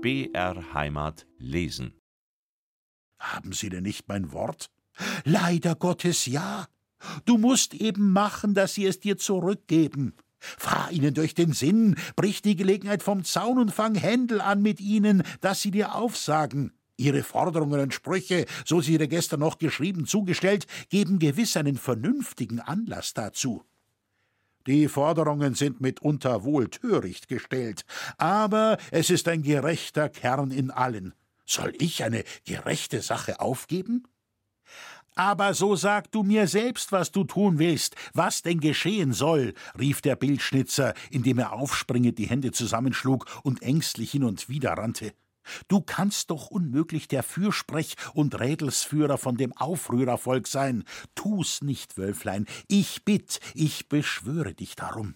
BR Heimat lesen. Haben Sie denn nicht mein Wort? Leider Gottes ja. Du musst eben machen, dass sie es dir zurückgeben. Fahr ihnen durch den Sinn, brich die Gelegenheit vom Zaun und fang Händel an mit ihnen, dass sie dir aufsagen. Ihre Forderungen und Sprüche, so sie dir gestern noch geschrieben zugestellt, geben gewiss einen vernünftigen Anlass dazu. Die Forderungen sind mitunter wohl töricht gestellt, aber es ist ein gerechter Kern in allen. Soll ich eine gerechte Sache aufgeben? Aber so sag du mir selbst, was du tun willst, was denn geschehen soll, rief der Bildschnitzer, indem er aufspringend die Hände zusammenschlug und ängstlich hin und wider rannte. Du kannst doch unmöglich der Fürsprech und Rädelsführer von dem Aufrührervolk sein. Tu's nicht, Wölflein. Ich bitt, ich beschwöre dich darum.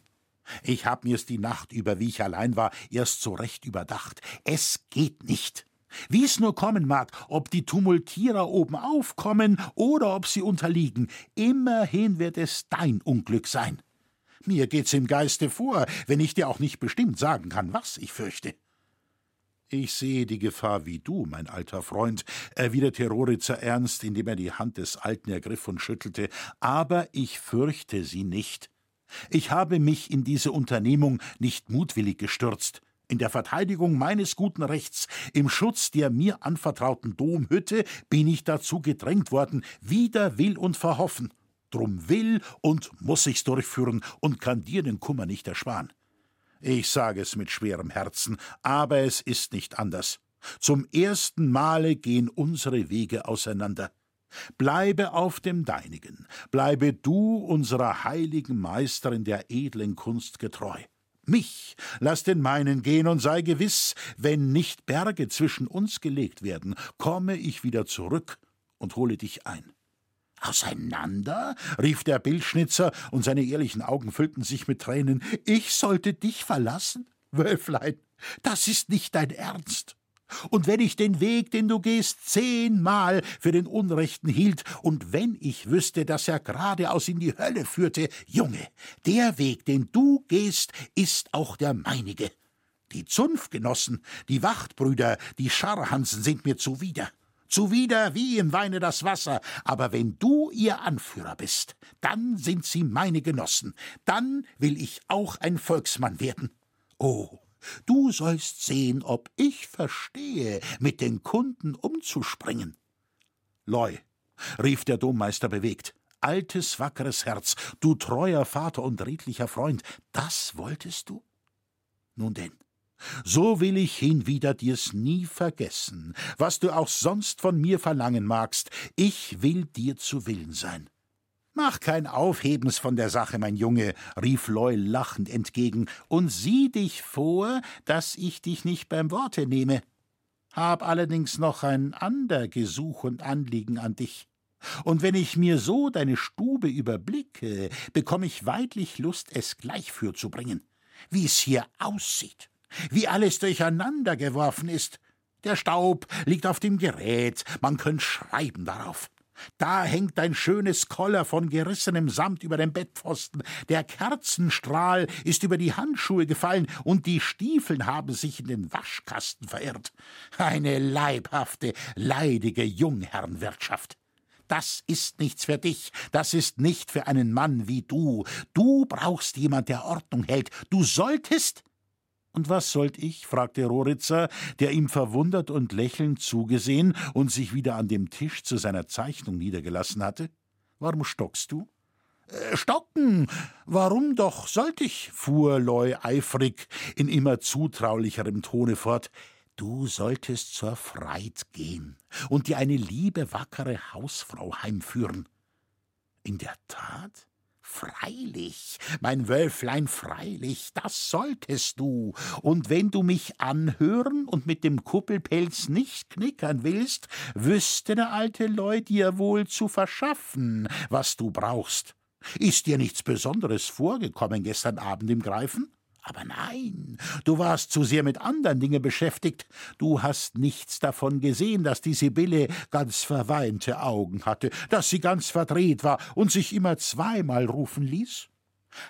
Ich hab mir's die Nacht über, wie ich allein war, erst so recht überdacht. Es geht nicht. Wie es nur kommen mag, ob die Tumultierer oben aufkommen oder ob sie unterliegen, immerhin wird es dein Unglück sein. Mir geht's im Geiste vor, wenn ich dir auch nicht bestimmt sagen kann, was ich fürchte. Ich sehe die Gefahr wie du, mein alter Freund, erwiderte Roritzer ernst, indem er die Hand des Alten ergriff und schüttelte, aber ich fürchte sie nicht. Ich habe mich in diese Unternehmung nicht mutwillig gestürzt. In der Verteidigung meines guten Rechts, im Schutz der mir anvertrauten Domhütte, bin ich dazu gedrängt worden, wider Will und Verhoffen. Drum will und muss ich's durchführen und kann dir den Kummer nicht ersparen. Ich sage es mit schwerem Herzen, aber es ist nicht anders. Zum ersten Male gehen unsere Wege auseinander. Bleibe auf dem deinigen, bleibe du unserer heiligen Meisterin der edlen Kunst getreu. Mich lass den meinen gehen und sei gewiss, wenn nicht Berge zwischen uns gelegt werden, komme ich wieder zurück und hole dich ein. Auseinander? rief der Bildschnitzer, und seine ehrlichen Augen füllten sich mit Tränen. Ich sollte dich verlassen? Wölflein, das ist nicht dein Ernst. Und wenn ich den Weg, den du gehst, zehnmal für den Unrechten hielt, und wenn ich wüsste, dass er geradeaus in die Hölle führte, Junge, der Weg, den du gehst, ist auch der meinige. Die Zunftgenossen, die Wachtbrüder, die Scharhansen sind mir zuwider. Zuwider wie im Weine das Wasser, aber wenn du ihr Anführer bist, dann sind sie meine Genossen, dann will ich auch ein Volksmann werden. Oh, Du sollst sehen, ob ich verstehe, mit den Kunden umzuspringen. Loi, rief der Dommeister bewegt, altes, wackeres Herz, du treuer Vater und redlicher Freund, das wolltest du? Nun denn, so will ich hinwieder dir's nie vergessen, was du auch sonst von mir verlangen magst, ich will dir zu Willen sein. Mach kein Aufhebens von der Sache, mein Junge, rief Loy lachend entgegen, und sieh dich vor, dass ich dich nicht beim Worte nehme. Hab allerdings noch ein ander Gesuch und Anliegen an dich. Und wenn ich mir so deine Stube überblicke, bekomm ich weidlich Lust, es gleich fürzubringen. Wie es hier aussieht, wie alles durcheinander geworfen ist. Der Staub liegt auf dem Gerät, man könnte schreiben darauf. Da hängt ein schönes Koller von gerissenem Samt über dem Bettpfosten. Der Kerzenstrahl ist über die Handschuhe gefallen und die Stiefeln haben sich in den Waschkasten verirrt. Eine leibhafte, leidige Jungherrenwirtschaft. Das ist nichts für dich, das ist nicht für einen Mann wie du. Du brauchst jemand, der Ordnung hält. Du solltest und was sollt ich? fragte Roritzer, der ihm verwundert und lächelnd zugesehen und sich wieder an dem Tisch zu seiner Zeichnung niedergelassen hatte. Warum stockst du? Äh, stocken? Warum doch sollt ich? fuhr Loy eifrig in immer zutraulicherem Tone fort. Du solltest zur Freit gehen und dir eine liebe, wackere Hausfrau heimführen. In der Tat? Freilich, mein Wölflein, freilich, das solltest du. Und wenn du mich anhören und mit dem Kuppelpelz nicht knickern willst, wüsste der alte Leu dir wohl zu verschaffen, was du brauchst. Ist dir nichts Besonderes vorgekommen gestern Abend im Greifen? Aber nein, du warst zu sehr mit anderen Dingen beschäftigt. Du hast nichts davon gesehen, dass die Sibylle ganz verweinte Augen hatte, dass sie ganz verdreht war und sich immer zweimal rufen ließ.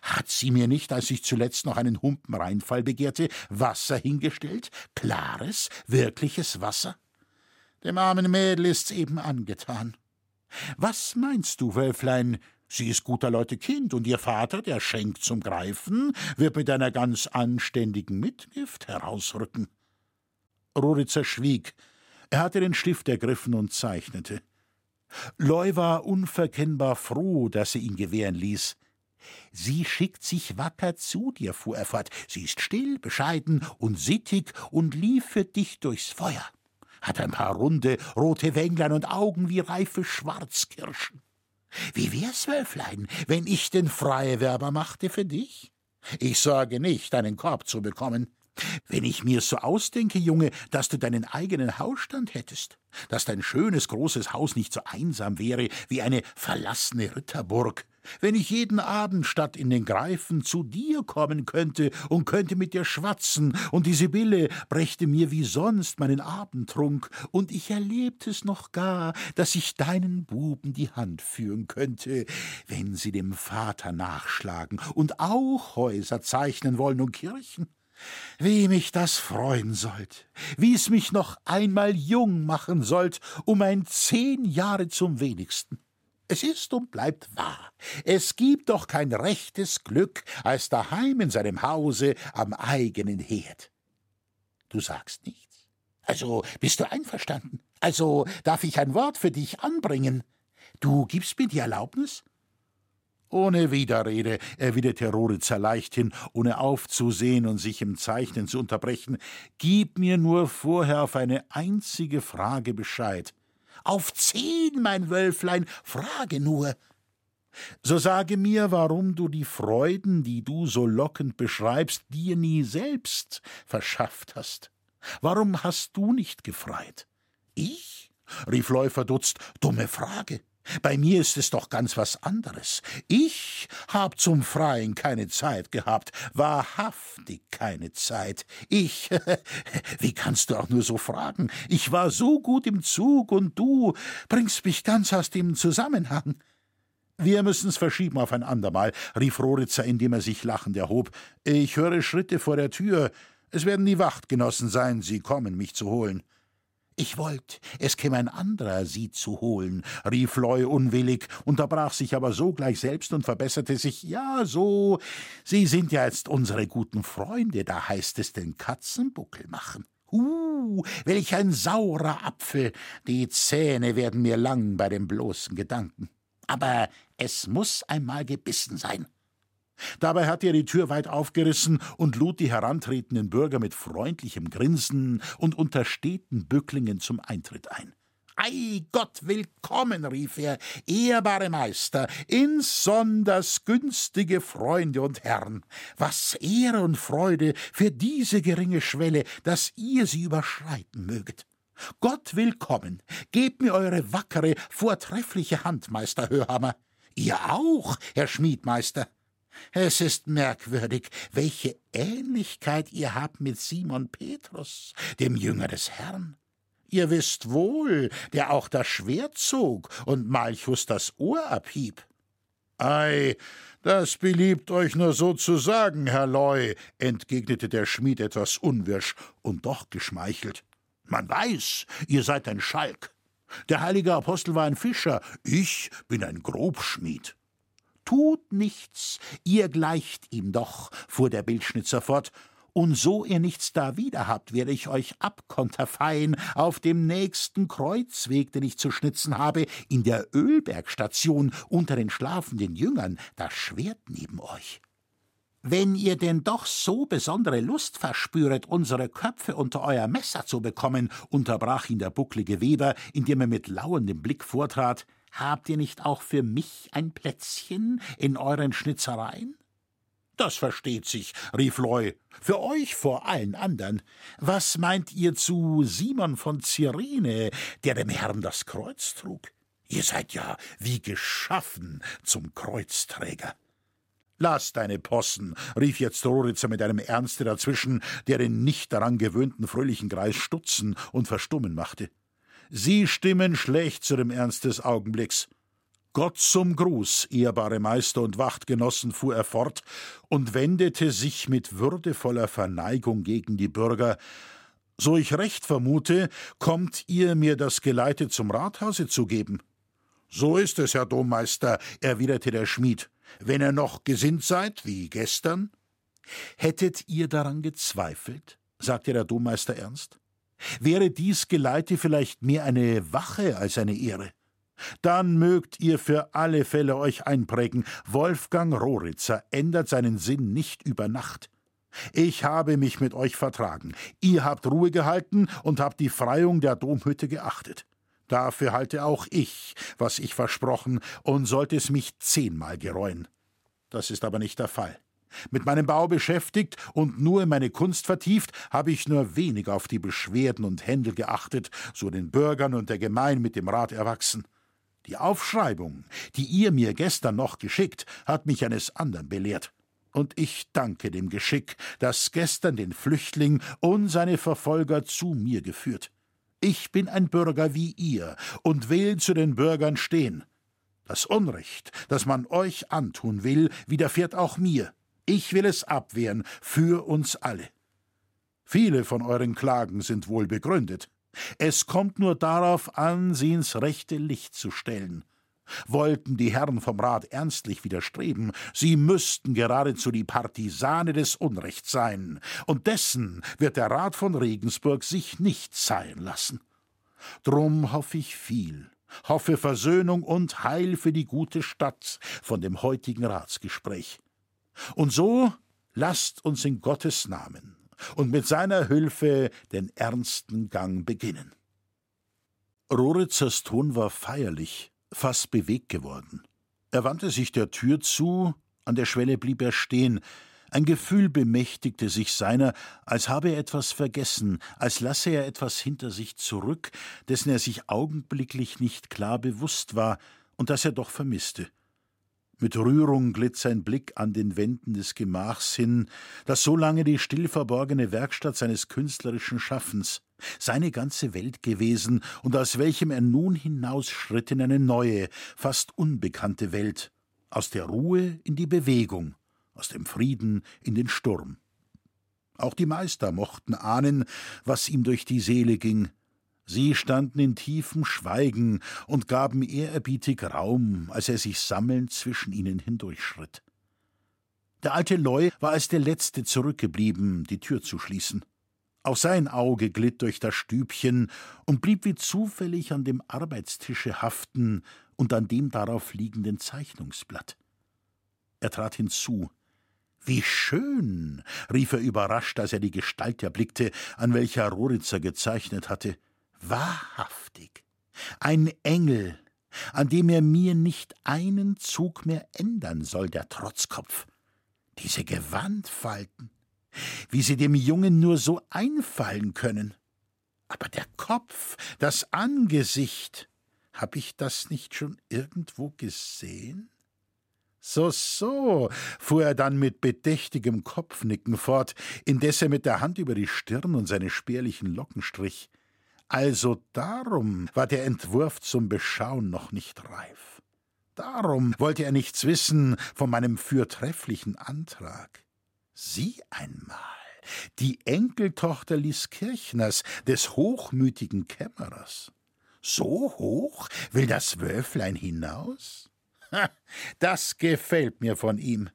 Hat sie mir nicht, als ich zuletzt noch einen Humpenreinfall begehrte, Wasser hingestellt? Klares, wirkliches Wasser? Dem armen Mädel ist's eben angetan. Was meinst du, Wölflein? Sie ist guter Leute Kind, und ihr Vater, der schenkt zum Greifen, wird mit einer ganz anständigen Mitgift herausrücken. Roritzer schwieg. Er hatte den Stift ergriffen und zeichnete. Loy war unverkennbar froh, dass er ihn gewähren ließ. Sie schickt sich wacker zu dir, fuhr er fort. Sie ist still, bescheiden und sittig und lief für dich durchs Feuer. Hat ein paar runde, rote Wänglein und Augen wie reife Schwarzkirschen. Wie wär's, Wölflein, wenn ich den Freiwerber machte für dich? Ich sorge nicht, einen Korb zu bekommen. Wenn ich mir so ausdenke, Junge, dass du deinen eigenen Hausstand hättest, dass dein schönes großes Haus nicht so einsam wäre wie eine verlassene Ritterburg, wenn ich jeden Abend statt in den Greifen zu dir kommen könnte und könnte mit dir schwatzen, und die Sibylle brächte mir wie sonst meinen Abendtrunk, und ich erlebt es noch gar, dass ich deinen Buben die Hand führen könnte, wenn sie dem Vater nachschlagen und auch Häuser zeichnen wollen und Kirchen. Wie mich das freuen sollt, wie es mich noch einmal jung machen sollt, um ein zehn Jahre zum wenigsten. Es ist und bleibt wahr. Es gibt doch kein rechtes Glück als daheim in seinem Hause am eigenen Herd. Du sagst nichts. Also bist du einverstanden? Also darf ich ein Wort für dich anbringen? Du gibst mir die Erlaubnis? Ohne Widerrede, erwiderte Roritzer leichthin, ohne aufzusehen und sich im Zeichnen zu unterbrechen. Gib mir nur vorher auf eine einzige Frage Bescheid. Auf zehn, mein Wölflein, frage nur. So sage mir, warum du die Freuden, die du so lockend beschreibst, dir nie selbst verschafft hast. Warum hast du nicht gefreit? Ich? rief Leu verdutzt. Dumme Frage. Bei mir ist es doch ganz was anderes. Ich hab zum Freien keine Zeit gehabt, wahrhaftig keine Zeit. Ich, wie kannst du auch nur so fragen? Ich war so gut im Zug und du bringst mich ganz aus dem Zusammenhang. Wir müssen's verschieben auf ein andermal, rief Roritzer, indem er sich lachend erhob. Ich höre Schritte vor der Tür. Es werden die Wachtgenossen sein, sie kommen, mich zu holen. Ich wollt, es käme ein anderer, sie zu holen, rief Loy unwillig, unterbrach sich aber sogleich selbst und verbesserte sich, ja, so, Sie sind ja jetzt unsere guten Freunde, da heißt es den Katzenbuckel machen. Uh, welch ein saurer Apfel, die Zähne werden mir lang bei dem bloßen Gedanken. Aber es muss einmal gebissen sein. Dabei hatte er die Tür weit aufgerissen und lud die herantretenden Bürger mit freundlichem Grinsen und unter steten Bücklingen zum Eintritt ein. Ei Gott willkommen, rief er, ehrbare Meister, insonders günstige Freunde und Herren. Was Ehre und Freude für diese geringe Schwelle, dass ihr sie überschreiten möget. Gott willkommen, gebt mir eure wackere, vortreffliche Hand, Meister Hörhammer. Ihr auch, Herr Schmiedmeister. Es ist merkwürdig, welche Ähnlichkeit ihr habt mit Simon Petrus, dem Jünger des Herrn. Ihr wisst wohl, der auch das Schwert zog und Malchus das Ohr abhieb. Ei, das beliebt euch nur so zu sagen, Herr Loy, entgegnete der Schmied etwas unwirsch und doch geschmeichelt. Man weiß, ihr seid ein Schalk. Der heilige Apostel war ein Fischer, ich bin ein Grobschmied. Tut nichts, ihr gleicht ihm doch, fuhr der Bildschnitzer fort, und so ihr nichts da wieder habt, werde ich euch abkonterfeien auf dem nächsten Kreuzweg, den ich zu schnitzen habe, in der Ölbergstation unter den schlafenden Jüngern, das Schwert neben euch. Wenn ihr denn doch so besondere Lust verspüret, unsere Köpfe unter euer Messer zu bekommen, unterbrach ihn der bucklige Weber, indem er mit lauerndem Blick vortrat, Habt ihr nicht auch für mich ein Plätzchen in euren Schnitzereien? Das versteht sich, rief Loy. Für euch vor allen andern. Was meint ihr zu Simon von Cyrene, der dem Herrn das Kreuz trug? Ihr seid ja wie geschaffen zum Kreuzträger. Lass deine Possen, rief jetzt Roritzer mit einem Ernste dazwischen, der den nicht daran gewöhnten fröhlichen Greis stutzen und verstummen machte. Sie stimmen schlecht zu dem Ernst des Augenblicks. Gott zum Gruß, ehrbare Meister und Wachtgenossen, fuhr er fort und wendete sich mit würdevoller Verneigung gegen die Bürger. So ich recht vermute, kommt ihr mir das Geleite zum Rathause zu geben. So ist es, Herr Dommeister, erwiderte der Schmied. Wenn ihr noch gesinnt seid, wie gestern? Hättet ihr daran gezweifelt? sagte der Dommeister ernst. Wäre dies Geleite vielleicht mehr eine Wache als eine Ehre? Dann mögt ihr für alle Fälle euch einprägen, Wolfgang Roritzer ändert seinen Sinn nicht über Nacht. Ich habe mich mit euch vertragen, ihr habt Ruhe gehalten und habt die Freiung der Domhütte geachtet. Dafür halte auch ich, was ich versprochen, und sollte es mich zehnmal gereuen. Das ist aber nicht der Fall. Mit meinem Bau beschäftigt und nur in meine Kunst vertieft, habe ich nur wenig auf die Beschwerden und Händel geachtet, so den Bürgern und der Gemein mit dem Rat erwachsen. Die Aufschreibung, die ihr mir gestern noch geschickt, hat mich eines andern belehrt. Und ich danke dem Geschick, das gestern den Flüchtling und seine Verfolger zu mir geführt. Ich bin ein Bürger wie ihr und will zu den Bürgern stehen. Das Unrecht, das man euch antun will, widerfährt auch mir. Ich will es abwehren, für uns alle. Viele von euren Klagen sind wohl begründet. Es kommt nur darauf an, sie ins rechte Licht zu stellen. Wollten die Herren vom Rat ernstlich widerstreben, sie müssten geradezu die Partisane des Unrechts sein, und dessen wird der Rat von Regensburg sich nicht sein lassen. Drum hoffe ich viel, hoffe Versöhnung und Heil für die gute Stadt von dem heutigen Ratsgespräch. Und so lasst uns in Gottes Namen und mit seiner Hilfe den ernsten Gang beginnen. Roritzers Ton war feierlich, fast bewegt geworden. Er wandte sich der Tür zu, an der Schwelle blieb er stehen, ein Gefühl bemächtigte sich seiner, als habe er etwas vergessen, als lasse er etwas hinter sich zurück, dessen er sich augenblicklich nicht klar bewusst war und das er doch vermisste. Mit Rührung glitt sein Blick an den Wänden des Gemachs hin, das so lange die still verborgene Werkstatt seines künstlerischen Schaffens, seine ganze Welt gewesen und aus welchem er nun hinausschritt in eine neue, fast unbekannte Welt, aus der Ruhe in die Bewegung, aus dem Frieden in den Sturm. Auch die Meister mochten ahnen, was ihm durch die Seele ging, Sie standen in tiefem Schweigen und gaben ehrerbietig Raum, als er sich sammelnd zwischen ihnen hindurchschritt. Der alte Leu war als der Letzte zurückgeblieben, die Tür zu schließen. Auch sein Auge glitt durch das Stübchen und blieb wie zufällig an dem Arbeitstische haften und an dem darauf liegenden Zeichnungsblatt. Er trat hinzu. Wie schön! rief er überrascht, als er die Gestalt erblickte, an welcher Roritzer gezeichnet hatte. Wahrhaftig, ein Engel, an dem er mir nicht einen Zug mehr ändern soll, der Trotzkopf. Diese Gewandfalten, wie sie dem Jungen nur so einfallen können. Aber der Kopf, das Angesicht, hab ich das nicht schon irgendwo gesehen? So, so, fuhr er dann mit bedächtigem Kopfnicken fort, indes er mit der Hand über die Stirn und seine spärlichen Locken strich. Also darum war der Entwurf zum Beschauen noch nicht reif. Darum wollte er nichts wissen von meinem fürtrefflichen Antrag. Sieh einmal, die Enkeltochter Lieskirchners, des hochmütigen Kämmerers. So hoch will das Wölflein hinaus? Ha, das gefällt mir von ihm.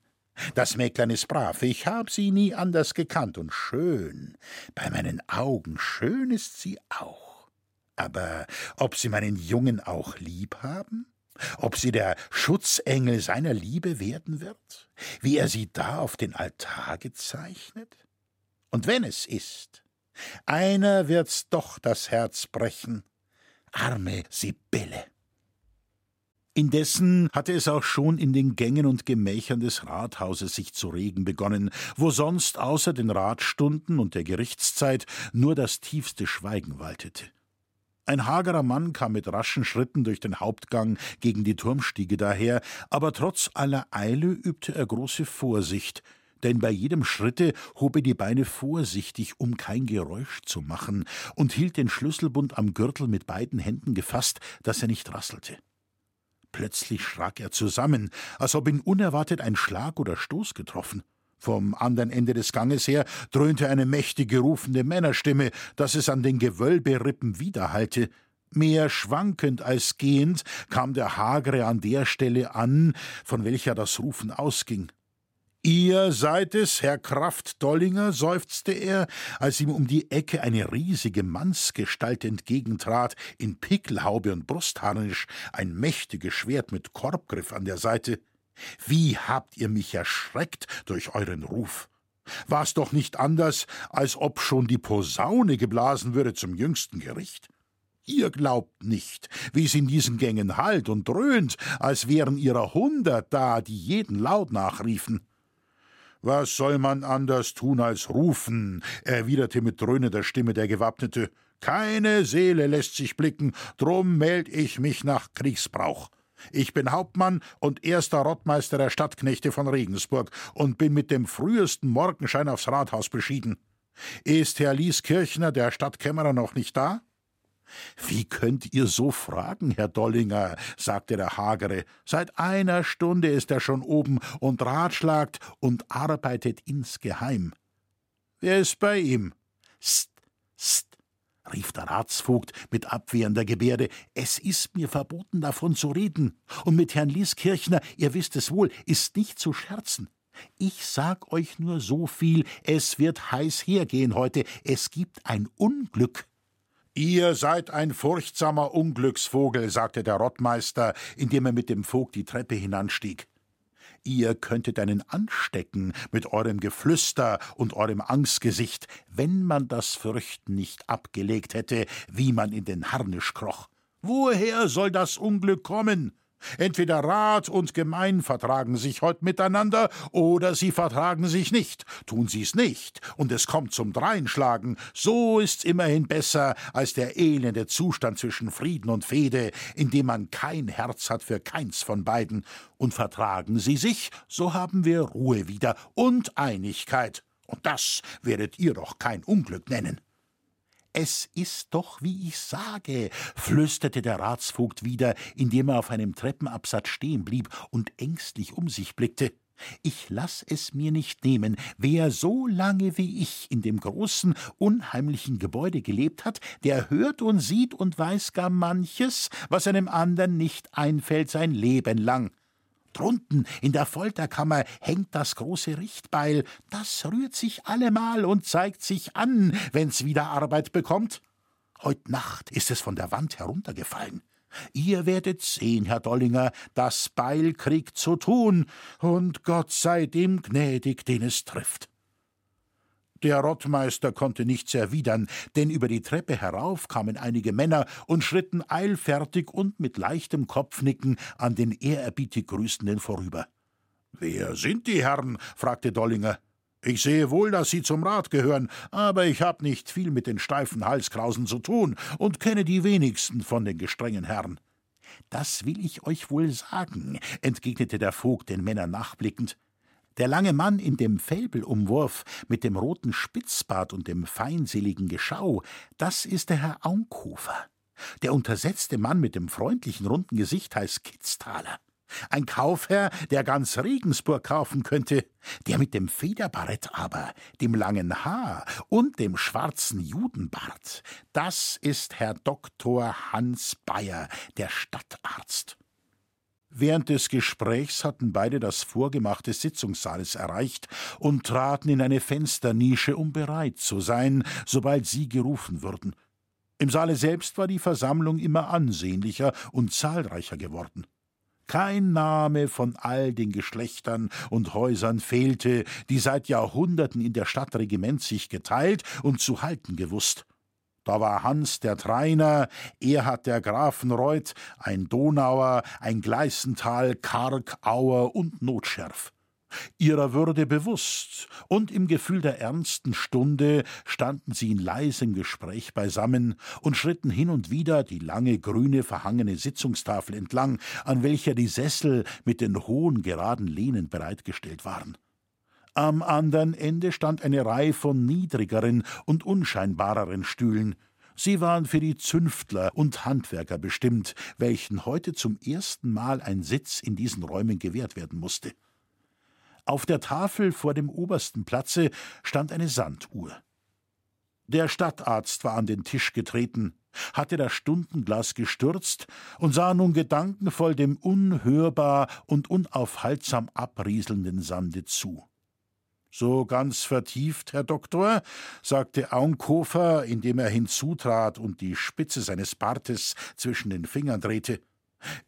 Das Mäglein ist brav, ich hab sie nie anders gekannt und schön. Bei meinen Augen schön ist sie auch. Aber ob Sie meinen Jungen auch lieb haben? Ob sie der Schutzengel seiner Liebe werden wird? Wie er sie da auf den Altar gezeichnet? Und wenn es ist, einer wird's doch das Herz brechen. Arme Sibylle! Indessen hatte es auch schon in den Gängen und Gemächern des Rathauses sich zu regen begonnen, wo sonst außer den Ratstunden und der Gerichtszeit nur das tiefste Schweigen waltete. Ein hagerer Mann kam mit raschen Schritten durch den Hauptgang gegen die Turmstiege daher, aber trotz aller Eile übte er große Vorsicht, denn bei jedem Schritte hob er die Beine vorsichtig, um kein Geräusch zu machen, und hielt den Schlüsselbund am Gürtel mit beiden Händen gefasst, dass er nicht rasselte. Plötzlich schrak er zusammen, als ob ihn unerwartet ein Schlag oder Stoß getroffen. Vom anderen Ende des Ganges her dröhnte eine mächtige rufende Männerstimme, dass es an den Gewölberippen widerhallte. Mehr schwankend als gehend kam der Hagere an der Stelle an, von welcher das Rufen ausging. Ihr seid es, Herr Kraft Dollinger, seufzte er, als ihm um die Ecke eine riesige Mannsgestalt entgegentrat, in Pickelhaube und Brustharnisch, ein mächtiges Schwert mit Korbgriff an der Seite. Wie habt ihr mich erschreckt durch euren Ruf? War's doch nicht anders, als ob schon die Posaune geblasen würde zum jüngsten Gericht. Ihr glaubt nicht, wie es in diesen Gängen hallt und dröhnt, als wären ihrer hundert da, die jeden Laut nachriefen. Was soll man anders tun als rufen? erwiderte mit dröhnender Stimme der Gewappnete. Keine Seele lässt sich blicken, drum meld ich mich nach Kriegsbrauch. Ich bin Hauptmann und erster Rottmeister der Stadtknechte von Regensburg und bin mit dem frühesten Morgenschein aufs Rathaus beschieden. Ist Herr Lieskirchner, der Stadtkämmerer, noch nicht da? Wie könnt ihr so fragen, Herr Dollinger? sagte der Hagere. Seit einer Stunde ist er schon oben und ratschlagt und arbeitet insgeheim. Wer ist bei ihm? St, st, rief der Ratsvogt mit abwehrender Gebärde. Es ist mir verboten, davon zu reden. Und mit Herrn Lieskirchner, ihr wisst es wohl, ist nicht zu scherzen. Ich sag euch nur so viel, es wird heiß hergehen heute, es gibt ein Unglück. Ihr seid ein furchtsamer Unglücksvogel, sagte der Rottmeister, indem er mit dem Vogt die Treppe hinanstieg. Ihr könntet einen anstecken mit eurem Geflüster und eurem Angstgesicht, wenn man das Fürchten nicht abgelegt hätte, wie man in den Harnisch kroch. Woher soll das Unglück kommen? Entweder Rat und Gemein vertragen sich heut miteinander, oder sie vertragen sich nicht. Tun sie's nicht, und es kommt zum Dreinschlagen, so ist's immerhin besser als der elende Zustand zwischen Frieden und Fehde, in dem man kein Herz hat für keins von beiden. Und vertragen sie sich, so haben wir Ruhe wieder und Einigkeit. Und das werdet ihr doch kein Unglück nennen. Es ist doch, wie ich sage, flüsterte der Ratsvogt wieder, indem er auf einem Treppenabsatz stehen blieb und ängstlich um sich blickte. Ich lass es mir nicht nehmen, wer so lange wie ich in dem großen, unheimlichen Gebäude gelebt hat, der hört und sieht und weiß gar manches, was einem andern nicht einfällt sein Leben lang. Drunten in der Folterkammer hängt das große Richtbeil. Das rührt sich allemal und zeigt sich an, wenn's wieder Arbeit bekommt. Heut Nacht ist es von der Wand heruntergefallen. Ihr werdet sehen, Herr Dollinger, das Beil kriegt zu tun, und Gott sei dem gnädig, den es trifft. Der Rottmeister konnte nichts erwidern, denn über die Treppe herauf kamen einige Männer und schritten eilfertig und mit leichtem Kopfnicken an den ehrerbietig Grüßenden vorüber. Wer sind die Herren? fragte Dollinger. Ich sehe wohl, dass Sie zum Rat gehören, aber ich habe nicht viel mit den steifen Halskrausen zu tun und kenne die wenigsten von den gestrengen Herren. Das will ich euch wohl sagen, entgegnete der Vogt den Männern nachblickend. Der lange Mann in dem Fälbelumwurf mit dem roten Spitzbart und dem feinseligen Geschau, das ist der Herr Aunkofer. Der untersetzte Mann mit dem freundlichen runden Gesicht heißt Kitztaler. Ein Kaufherr, der ganz Regensburg kaufen könnte, der mit dem Federbarett aber, dem langen Haar und dem schwarzen Judenbart, das ist Herr Doktor Hans Bayer, der Stadtarzt. Während des Gesprächs hatten beide das Vorgemach des Sitzungssaales erreicht und traten in eine Fensternische, um bereit zu sein, sobald sie gerufen würden. Im Saale selbst war die Versammlung immer ansehnlicher und zahlreicher geworden. Kein Name von all den Geschlechtern und Häusern fehlte, die seit Jahrhunderten in der Stadt Regiment sich geteilt und zu halten gewusst. Da war Hans der Trainer, Erhard der Grafenreuth, ein Donauer, ein Gleißental, Karg, Auer und Notschärf. Ihrer Würde bewusst und im Gefühl der ernsten Stunde standen sie in leisem Gespräch beisammen und schritten hin und wieder die lange grüne verhangene Sitzungstafel entlang, an welcher die Sessel mit den hohen geraden Lehnen bereitgestellt waren. Am anderen Ende stand eine Reihe von niedrigeren und unscheinbareren Stühlen. Sie waren für die Zünftler und Handwerker bestimmt, welchen heute zum ersten Mal ein Sitz in diesen Räumen gewährt werden musste. Auf der Tafel vor dem obersten Platze stand eine Sanduhr. Der Stadtarzt war an den Tisch getreten, hatte das Stundenglas gestürzt und sah nun gedankenvoll dem unhörbar und unaufhaltsam abrieselnden Sande zu. So ganz vertieft, Herr Doktor, sagte Aunkofer, indem er hinzutrat und die Spitze seines Bartes zwischen den Fingern drehte.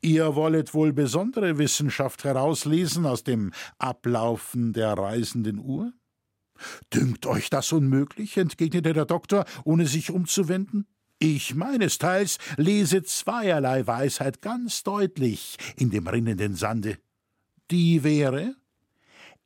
Ihr wollet wohl besondere Wissenschaft herauslesen aus dem Ablaufen der reisenden Uhr? Dünkt euch das unmöglich? entgegnete der Doktor, ohne sich umzuwenden. Ich meinesteils lese zweierlei Weisheit ganz deutlich in dem rinnenden Sande. Die wäre,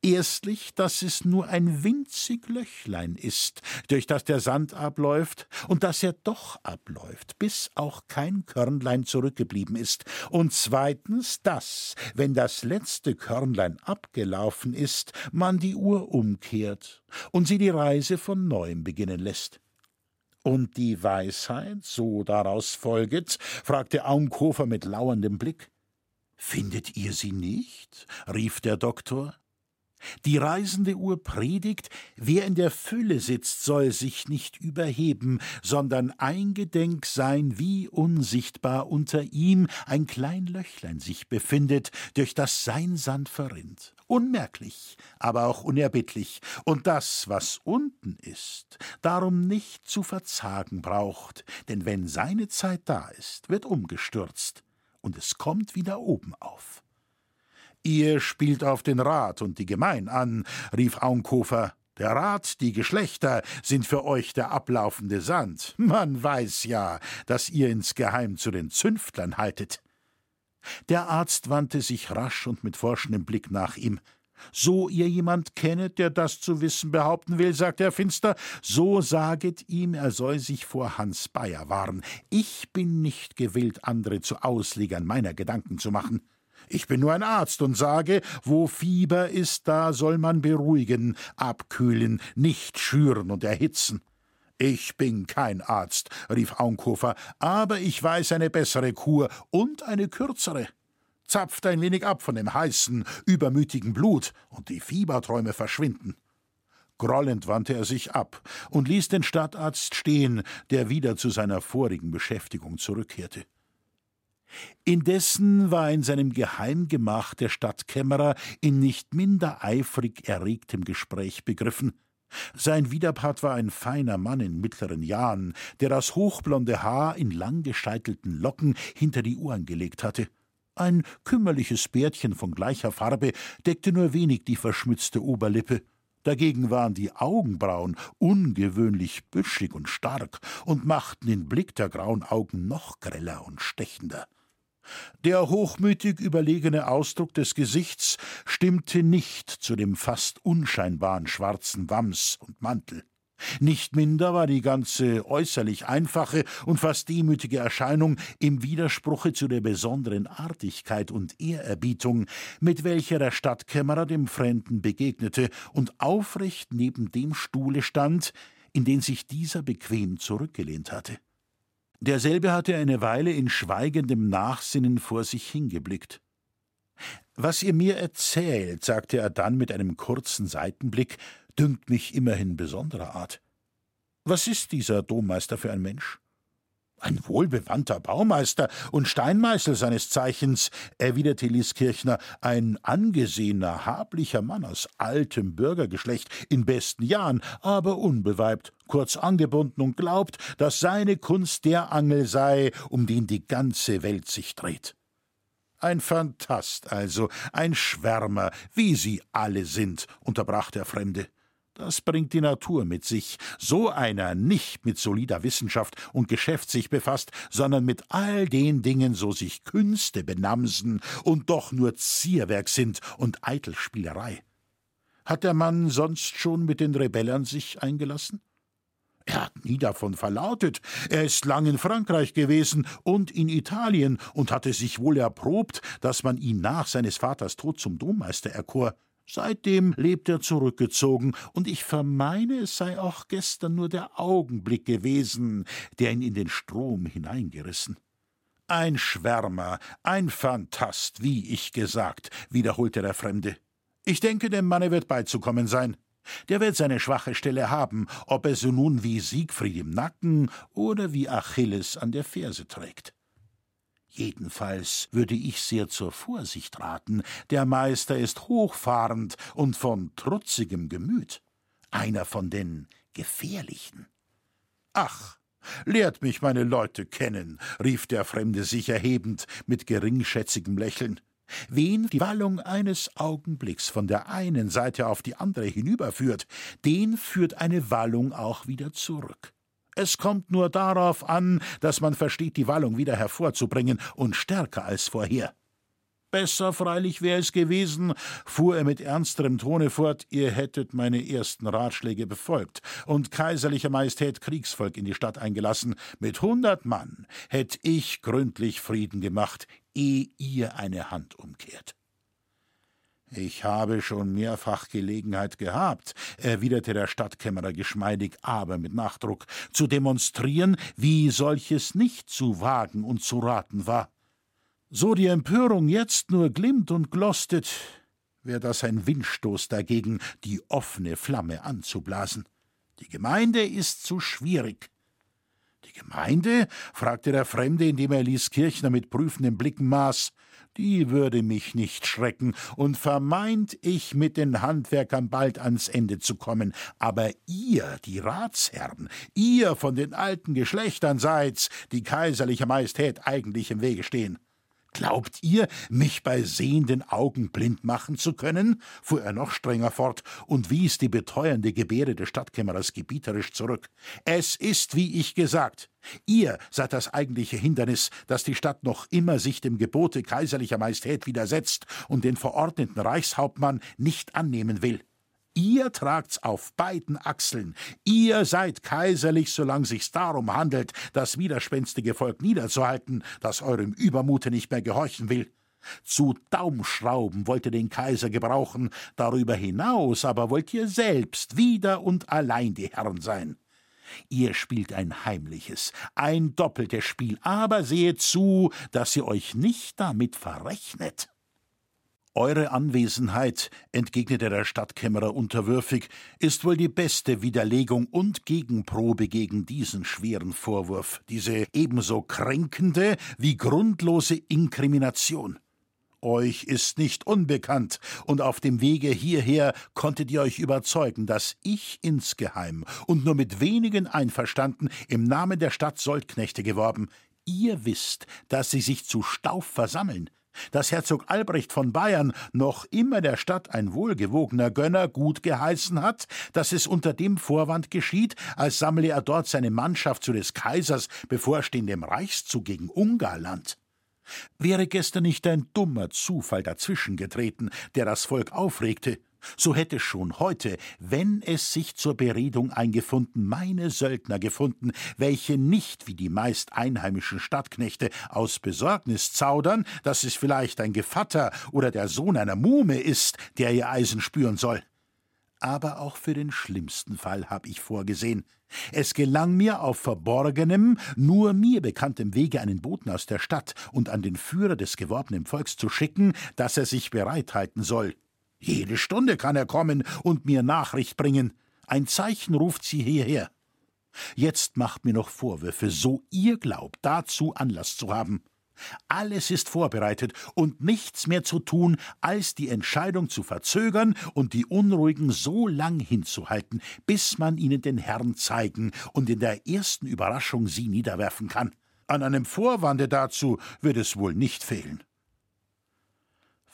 Erstlich, dass es nur ein winzig Löchlein ist, durch das der Sand abläuft, und dass er doch abläuft, bis auch kein Körnlein zurückgeblieben ist. Und zweitens, dass, wenn das letzte Körnlein abgelaufen ist, man die Uhr umkehrt und sie die Reise von neuem beginnen lässt. Und die Weisheit, so daraus folget, fragte Aumkofer mit lauerndem Blick. Findet ihr sie nicht? rief der Doktor. Die reisende Uhr predigt, wer in der Fülle sitzt, soll sich nicht überheben, sondern eingedenk sein, wie unsichtbar unter ihm ein klein Löchlein sich befindet, durch das sein Sand verrinnt. Unmerklich, aber auch unerbittlich, und das, was unten ist, darum nicht zu verzagen braucht, denn wenn seine Zeit da ist, wird umgestürzt, und es kommt wieder oben auf. Ihr spielt auf den Rat und die Gemein an, rief Aunkofer. Der Rat, die Geschlechter sind für euch der ablaufende Sand. Man weiß ja, dass ihr insgeheim zu den Zünftlern haltet. Der Arzt wandte sich rasch und mit forschendem Blick nach ihm. So ihr jemand kennet, der das zu wissen behaupten will, sagte er finster, so saget ihm, er soll sich vor Hans Bayer wahren. Ich bin nicht gewillt, andere zu Auslegern meiner Gedanken zu machen. Ich bin nur ein Arzt und sage, wo Fieber ist, da soll man beruhigen, abkühlen, nicht schüren und erhitzen. Ich bin kein Arzt, rief Aunkofer, aber ich weiß eine bessere Kur und eine kürzere. Zapft ein wenig ab von dem heißen, übermütigen Blut, und die Fieberträume verschwinden. Grollend wandte er sich ab und ließ den Stadtarzt stehen, der wieder zu seiner vorigen Beschäftigung zurückkehrte. Indessen war in seinem Geheimgemach der Stadtkämmerer in nicht minder eifrig erregtem Gespräch begriffen. Sein Widerpart war ein feiner Mann in mittleren Jahren, der das hochblonde Haar in langgescheitelten Locken hinter die Ohren gelegt hatte. Ein kümmerliches Bärtchen von gleicher Farbe deckte nur wenig die verschmitzte Oberlippe. Dagegen waren die Augenbrauen ungewöhnlich büschig und stark und machten den Blick der grauen Augen noch greller und stechender. Der hochmütig überlegene Ausdruck des Gesichts stimmte nicht zu dem fast unscheinbaren schwarzen Wams und Mantel. Nicht minder war die ganze äußerlich einfache und fast demütige Erscheinung im Widerspruche zu der besonderen Artigkeit und Ehrerbietung, mit welcher der Stadtkämmerer dem Fremden begegnete und aufrecht neben dem Stuhle stand, in den sich dieser bequem zurückgelehnt hatte. Derselbe hatte eine Weile in schweigendem Nachsinnen vor sich hingeblickt. Was ihr mir erzählt, sagte er dann mit einem kurzen Seitenblick, dünkt mich immerhin besonderer Art. Was ist dieser Dommeister für ein Mensch? Ein wohlbewandter Baumeister und Steinmeißel seines Zeichens, erwiderte Lieskirchner, ein angesehener, hablicher Mann aus altem Bürgergeschlecht, in besten Jahren, aber unbeweibt, kurz angebunden und glaubt, dass seine Kunst der Angel sei, um den die ganze Welt sich dreht. Ein Phantast also, ein Schwärmer, wie sie alle sind, unterbrach der Fremde. Das bringt die Natur mit sich. So einer nicht mit solider Wissenschaft und Geschäft sich befasst, sondern mit all den Dingen, so sich Künste benamsen und doch nur Zierwerk sind und Eitelspielerei. Hat der Mann sonst schon mit den Rebellern sich eingelassen? Er hat nie davon verlautet. Er ist lang in Frankreich gewesen und in Italien und hatte sich wohl erprobt, dass man ihn nach seines Vaters Tod zum Dommeister erkor. Seitdem lebt er zurückgezogen, und ich vermeine, es sei auch gestern nur der Augenblick gewesen, der ihn in den Strom hineingerissen. Ein Schwärmer, ein Phantast, wie ich gesagt, wiederholte der Fremde. Ich denke, dem Manne wird beizukommen sein. Der wird seine schwache Stelle haben, ob er so nun wie Siegfried im Nacken oder wie Achilles an der Ferse trägt. Jedenfalls würde ich sehr zur Vorsicht raten, der Meister ist hochfahrend und von trutzigem Gemüt, einer von den gefährlichen. Ach, lehrt mich meine Leute kennen, rief der Fremde sich erhebend mit geringschätzigem Lächeln. Wen die Wallung eines Augenblicks von der einen Seite auf die andere hinüberführt, den führt eine Wallung auch wieder zurück. Es kommt nur darauf an, dass man versteht, die Wallung wieder hervorzubringen und stärker als vorher. Besser freilich wäre es gewesen, fuhr er mit ernsterem Tone fort, ihr hättet meine ersten Ratschläge befolgt und kaiserlicher Majestät Kriegsvolk in die Stadt eingelassen. Mit hundert Mann hätt ich gründlich Frieden gemacht, ehe ihr eine Hand umkehrt. Ich habe schon mehrfach Gelegenheit gehabt, erwiderte der Stadtkämmerer geschmeidig, aber mit Nachdruck, zu demonstrieren, wie solches nicht zu wagen und zu raten war. So die Empörung jetzt nur glimmt und glostet, wäre das ein Windstoß dagegen, die offene Flamme anzublasen. Die Gemeinde ist zu schwierig. Die Gemeinde? fragte der Fremde, indem er Lies Kirchner mit prüfenden Blicken maß die würde mich nicht schrecken, und vermeint ich mit den Handwerkern bald ans Ende zu kommen, aber ihr, die Ratsherren, ihr von den alten Geschlechtern seid's, die kaiserliche Majestät eigentlich im Wege stehen. Glaubt ihr, mich bei sehenden Augen blind machen zu können? fuhr er noch strenger fort und wies die beteuernde Gebärde des Stadtkämmerers gebieterisch zurück. Es ist, wie ich gesagt. Ihr seid das eigentliche Hindernis, dass die Stadt noch immer sich dem Gebote kaiserlicher Majestät widersetzt und den verordneten Reichshauptmann nicht annehmen will. Ihr tragt's auf beiden Achseln. Ihr seid kaiserlich, solange sich's darum handelt, das widerspenstige Volk niederzuhalten, das eurem Übermute nicht mehr gehorchen will. Zu Daumenschrauben wollt ihr den Kaiser gebrauchen, darüber hinaus aber wollt ihr selbst wieder und allein die Herren sein. Ihr spielt ein heimliches, ein doppeltes Spiel, aber seht zu, dass ihr euch nicht damit verrechnet. Eure Anwesenheit, entgegnete der Stadtkämmerer unterwürfig, ist wohl die beste Widerlegung und Gegenprobe gegen diesen schweren Vorwurf, diese ebenso kränkende wie grundlose Inkrimination. Euch ist nicht unbekannt, und auf dem Wege hierher konntet ihr euch überzeugen, dass ich insgeheim und nur mit wenigen einverstanden im Namen der Stadt Soldknechte geworben. Ihr wisst, dass sie sich zu Stauf versammeln, dass Herzog Albrecht von Bayern noch immer der Stadt ein wohlgewogener Gönner gut geheißen hat, dass es unter dem Vorwand geschieht, als sammle er dort seine Mannschaft zu des Kaisers bevorstehendem Reichszug gegen Ungarland. Wäre gestern nicht ein dummer Zufall dazwischengetreten, der das Volk aufregte, so hätte schon heute, wenn es sich zur Beredung eingefunden, meine Söldner gefunden, welche nicht wie die meist einheimischen Stadtknechte aus Besorgnis zaudern, dass es vielleicht ein Gevatter oder der Sohn einer Muhme ist, der ihr Eisen spüren soll. Aber auch für den schlimmsten Fall habe ich vorgesehen. Es gelang mir auf verborgenem, nur mir bekanntem Wege einen Boten aus der Stadt und an den Führer des geworbenen Volks zu schicken, dass er sich bereithalten soll. Jede Stunde kann er kommen und mir Nachricht bringen. Ein Zeichen ruft sie hierher. Jetzt macht mir noch Vorwürfe, so ihr glaubt, dazu Anlass zu haben. Alles ist vorbereitet und nichts mehr zu tun, als die Entscheidung zu verzögern und die Unruhigen so lang hinzuhalten, bis man ihnen den Herrn zeigen und in der ersten Überraschung sie niederwerfen kann. An einem Vorwande dazu wird es wohl nicht fehlen.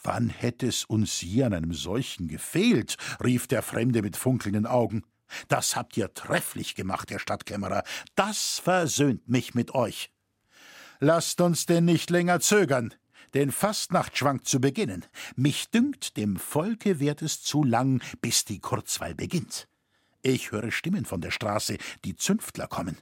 Wann hätte es uns je an einem solchen gefehlt? rief der Fremde mit funkelnden Augen. Das habt ihr trefflich gemacht, Herr Stadtkämmerer. Das versöhnt mich mit euch. Lasst uns denn nicht länger zögern, den Fastnacht schwankt zu beginnen. Mich dünkt, dem Volke währt es zu lang, bis die Kurzweil beginnt. Ich höre Stimmen von der Straße, die Zünftler kommen.